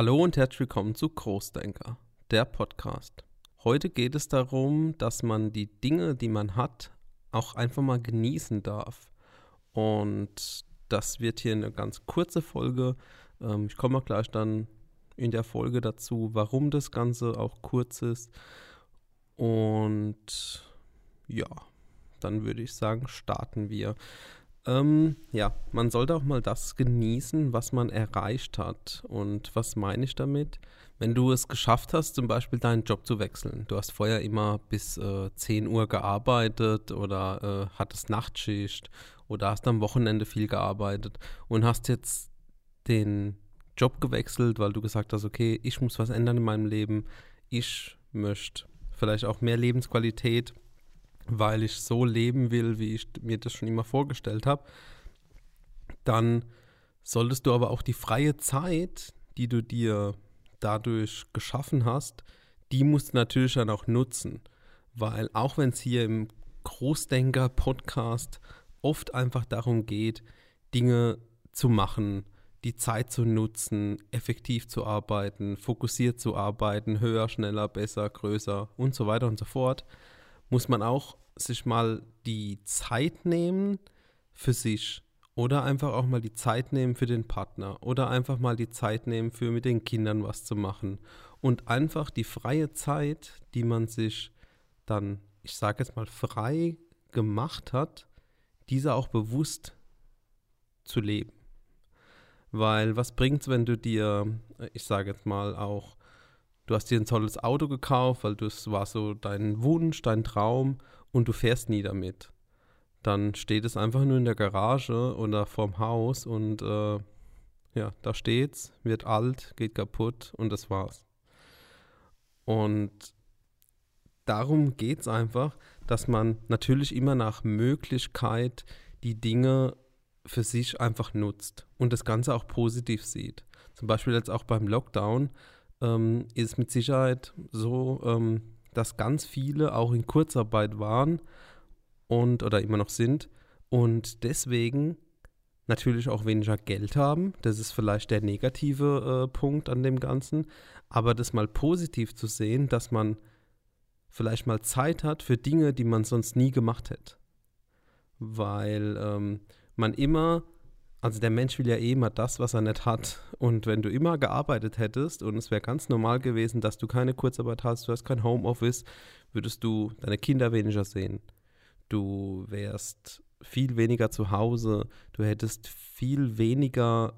Hallo und herzlich willkommen zu Großdenker, der Podcast. Heute geht es darum, dass man die Dinge, die man hat, auch einfach mal genießen darf. Und das wird hier eine ganz kurze Folge. Ähm, ich komme auch gleich dann in der Folge dazu, warum das Ganze auch kurz ist. Und ja, dann würde ich sagen, starten wir. Ähm, ja, man sollte auch mal das genießen, was man erreicht hat. Und was meine ich damit? Wenn du es geschafft hast, zum Beispiel deinen Job zu wechseln. Du hast vorher immer bis äh, 10 Uhr gearbeitet oder äh, hattest Nachtschicht oder hast am Wochenende viel gearbeitet und hast jetzt den Job gewechselt, weil du gesagt hast, okay, ich muss was ändern in meinem Leben. Ich möchte vielleicht auch mehr Lebensqualität weil ich so leben will, wie ich mir das schon immer vorgestellt habe, dann solltest du aber auch die freie Zeit, die du dir dadurch geschaffen hast, die musst du natürlich dann auch nutzen. Weil auch wenn es hier im Großdenker-Podcast oft einfach darum geht, Dinge zu machen, die Zeit zu nutzen, effektiv zu arbeiten, fokussiert zu arbeiten, höher, schneller, besser, größer und so weiter und so fort, muss man auch sich mal die Zeit nehmen für sich oder einfach auch mal die Zeit nehmen für den Partner oder einfach mal die Zeit nehmen für mit den Kindern was zu machen und einfach die freie Zeit, die man sich dann, ich sage jetzt mal, frei gemacht hat, diese auch bewusst zu leben. Weil was bringt es, wenn du dir, ich sage jetzt mal auch, du hast dir ein tolles Auto gekauft, weil das war so dein Wunsch, dein Traum und du fährst nie damit. Dann steht es einfach nur in der Garage oder vorm Haus und äh, ja, da steht's, wird alt, geht kaputt und das war's. Und darum geht es einfach, dass man natürlich immer nach Möglichkeit die Dinge für sich einfach nutzt und das Ganze auch positiv sieht. Zum Beispiel jetzt auch beim Lockdown ähm, ist mit Sicherheit so, ähm, dass ganz viele auch in Kurzarbeit waren und oder immer noch sind und deswegen natürlich auch weniger Geld haben. Das ist vielleicht der negative äh, Punkt an dem Ganzen. Aber das mal positiv zu sehen, dass man vielleicht mal Zeit hat für Dinge, die man sonst nie gemacht hätte. Weil ähm, man immer also der Mensch will ja eh immer das, was er nicht hat. Und wenn du immer gearbeitet hättest und es wäre ganz normal gewesen, dass du keine Kurzarbeit hast, du hast kein Homeoffice, würdest du deine Kinder weniger sehen. Du wärst viel weniger zu Hause, du hättest viel weniger,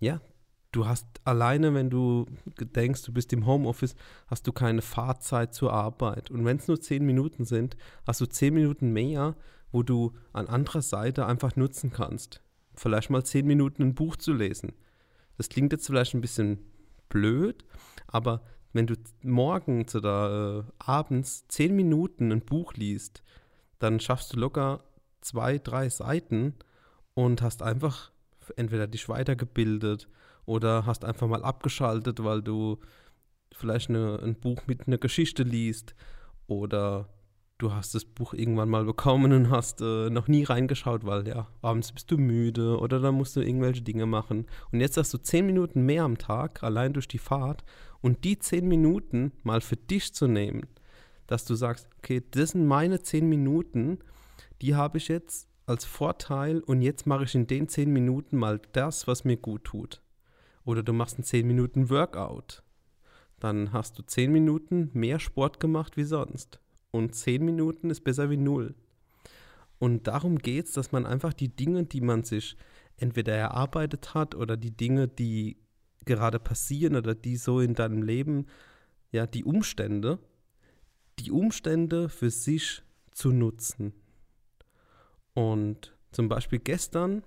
ja, du hast alleine, wenn du denkst, du bist im Homeoffice, hast du keine Fahrzeit zur Arbeit. Und wenn es nur zehn Minuten sind, hast du zehn Minuten mehr, wo du an anderer Seite einfach nutzen kannst vielleicht mal zehn Minuten ein Buch zu lesen. Das klingt jetzt vielleicht ein bisschen blöd, aber wenn du morgens oder äh, abends zehn Minuten ein Buch liest, dann schaffst du locker zwei, drei Seiten und hast einfach entweder dich weitergebildet oder hast einfach mal abgeschaltet, weil du vielleicht eine, ein Buch mit einer Geschichte liest oder du hast das Buch irgendwann mal bekommen und hast äh, noch nie reingeschaut, weil ja, abends bist du müde oder dann musst du irgendwelche Dinge machen. Und jetzt hast du zehn Minuten mehr am Tag, allein durch die Fahrt, und die zehn Minuten mal für dich zu nehmen, dass du sagst, okay, das sind meine zehn Minuten, die habe ich jetzt als Vorteil und jetzt mache ich in den zehn Minuten mal das, was mir gut tut. Oder du machst einen zehn Minuten Workout. Dann hast du zehn Minuten mehr Sport gemacht wie sonst. Und zehn Minuten ist besser wie null. Und darum geht es, dass man einfach die Dinge, die man sich entweder erarbeitet hat oder die Dinge, die gerade passieren oder die so in deinem Leben, ja, die Umstände, die Umstände für sich zu nutzen. Und zum Beispiel gestern,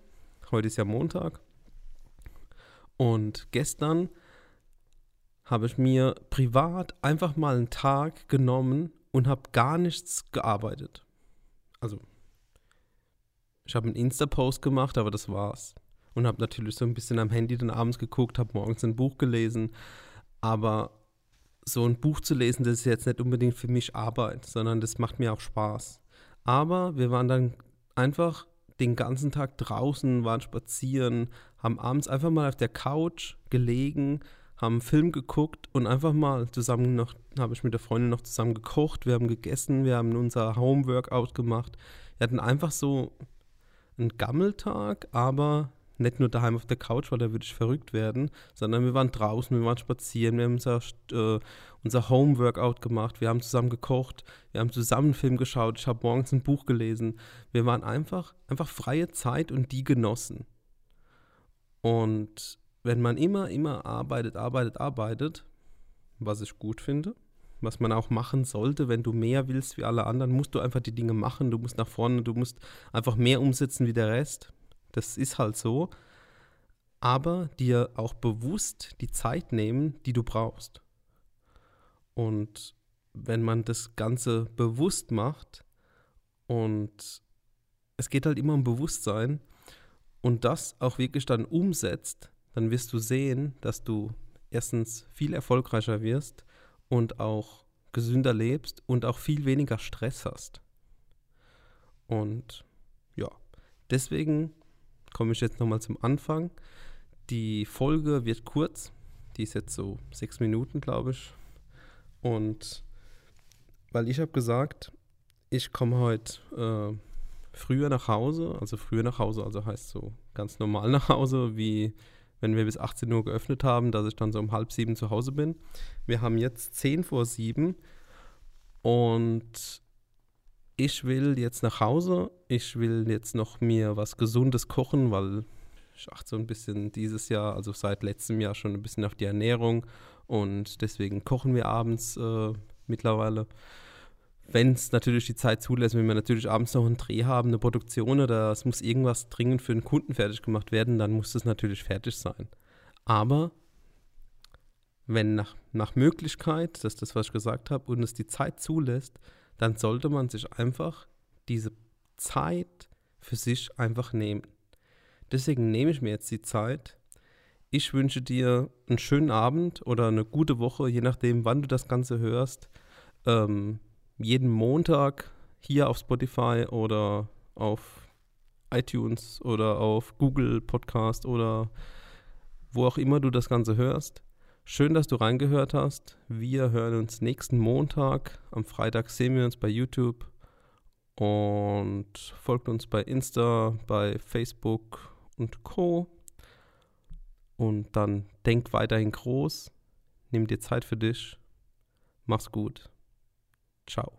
heute ist ja Montag, und gestern habe ich mir privat einfach mal einen Tag genommen und habe gar nichts gearbeitet. Also, ich habe einen Insta-Post gemacht, aber das war's. Und habe natürlich so ein bisschen am Handy dann abends geguckt, habe morgens ein Buch gelesen. Aber so ein Buch zu lesen, das ist jetzt nicht unbedingt für mich Arbeit, sondern das macht mir auch Spaß. Aber wir waren dann einfach den ganzen Tag draußen, waren spazieren, haben abends einfach mal auf der Couch gelegen, haben einen Film geguckt und einfach mal zusammen noch, habe ich mit der Freundin noch zusammen gekocht, wir haben gegessen, wir haben unser Home-Workout gemacht. Wir hatten einfach so einen Gammeltag, aber nicht nur daheim auf der Couch, weil da würde ich verrückt werden, sondern wir waren draußen, wir waren spazieren, wir haben unser, äh, unser Home-Workout gemacht, wir haben zusammen gekocht, wir haben zusammen einen Film geschaut, ich habe morgens ein Buch gelesen. Wir waren einfach, einfach freie Zeit und die genossen. Und wenn man immer, immer arbeitet, arbeitet, arbeitet, was ich gut finde, was man auch machen sollte, wenn du mehr willst wie alle anderen, musst du einfach die Dinge machen, du musst nach vorne, du musst einfach mehr umsetzen wie der Rest. Das ist halt so. Aber dir auch bewusst die Zeit nehmen, die du brauchst. Und wenn man das Ganze bewusst macht und es geht halt immer um Bewusstsein und das auch wirklich dann umsetzt, dann wirst du sehen, dass du erstens viel erfolgreicher wirst und auch gesünder lebst und auch viel weniger Stress hast. Und ja, deswegen komme ich jetzt nochmal zum Anfang. Die Folge wird kurz, die ist jetzt so sechs Minuten, glaube ich. Und weil ich habe gesagt, ich komme heute äh, früher nach Hause, also früher nach Hause, also heißt so ganz normal nach Hause, wie wenn wir bis 18 Uhr geöffnet haben, dass ich dann so um halb sieben zu Hause bin. Wir haben jetzt 10 vor sieben und ich will jetzt nach Hause. Ich will jetzt noch mir was Gesundes kochen, weil ich achte so ein bisschen dieses Jahr, also seit letztem Jahr schon ein bisschen auf die Ernährung und deswegen kochen wir abends äh, mittlerweile wenn es natürlich die Zeit zulässt, wenn wir natürlich abends noch einen Dreh haben, eine Produktion oder es muss irgendwas dringend für einen Kunden fertig gemacht werden, dann muss es natürlich fertig sein. Aber wenn nach, nach Möglichkeit, das ist das, was ich gesagt habe, und es die Zeit zulässt, dann sollte man sich einfach diese Zeit für sich einfach nehmen. Deswegen nehme ich mir jetzt die Zeit. Ich wünsche dir einen schönen Abend oder eine gute Woche, je nachdem, wann du das Ganze hörst. Ähm, jeden Montag hier auf Spotify oder auf iTunes oder auf Google Podcast oder wo auch immer du das Ganze hörst. Schön, dass du reingehört hast. Wir hören uns nächsten Montag. Am Freitag sehen wir uns bei YouTube und folgt uns bei Insta, bei Facebook und Co. Und dann denk weiterhin groß. Nimm dir Zeit für dich. Mach's gut. Ciao.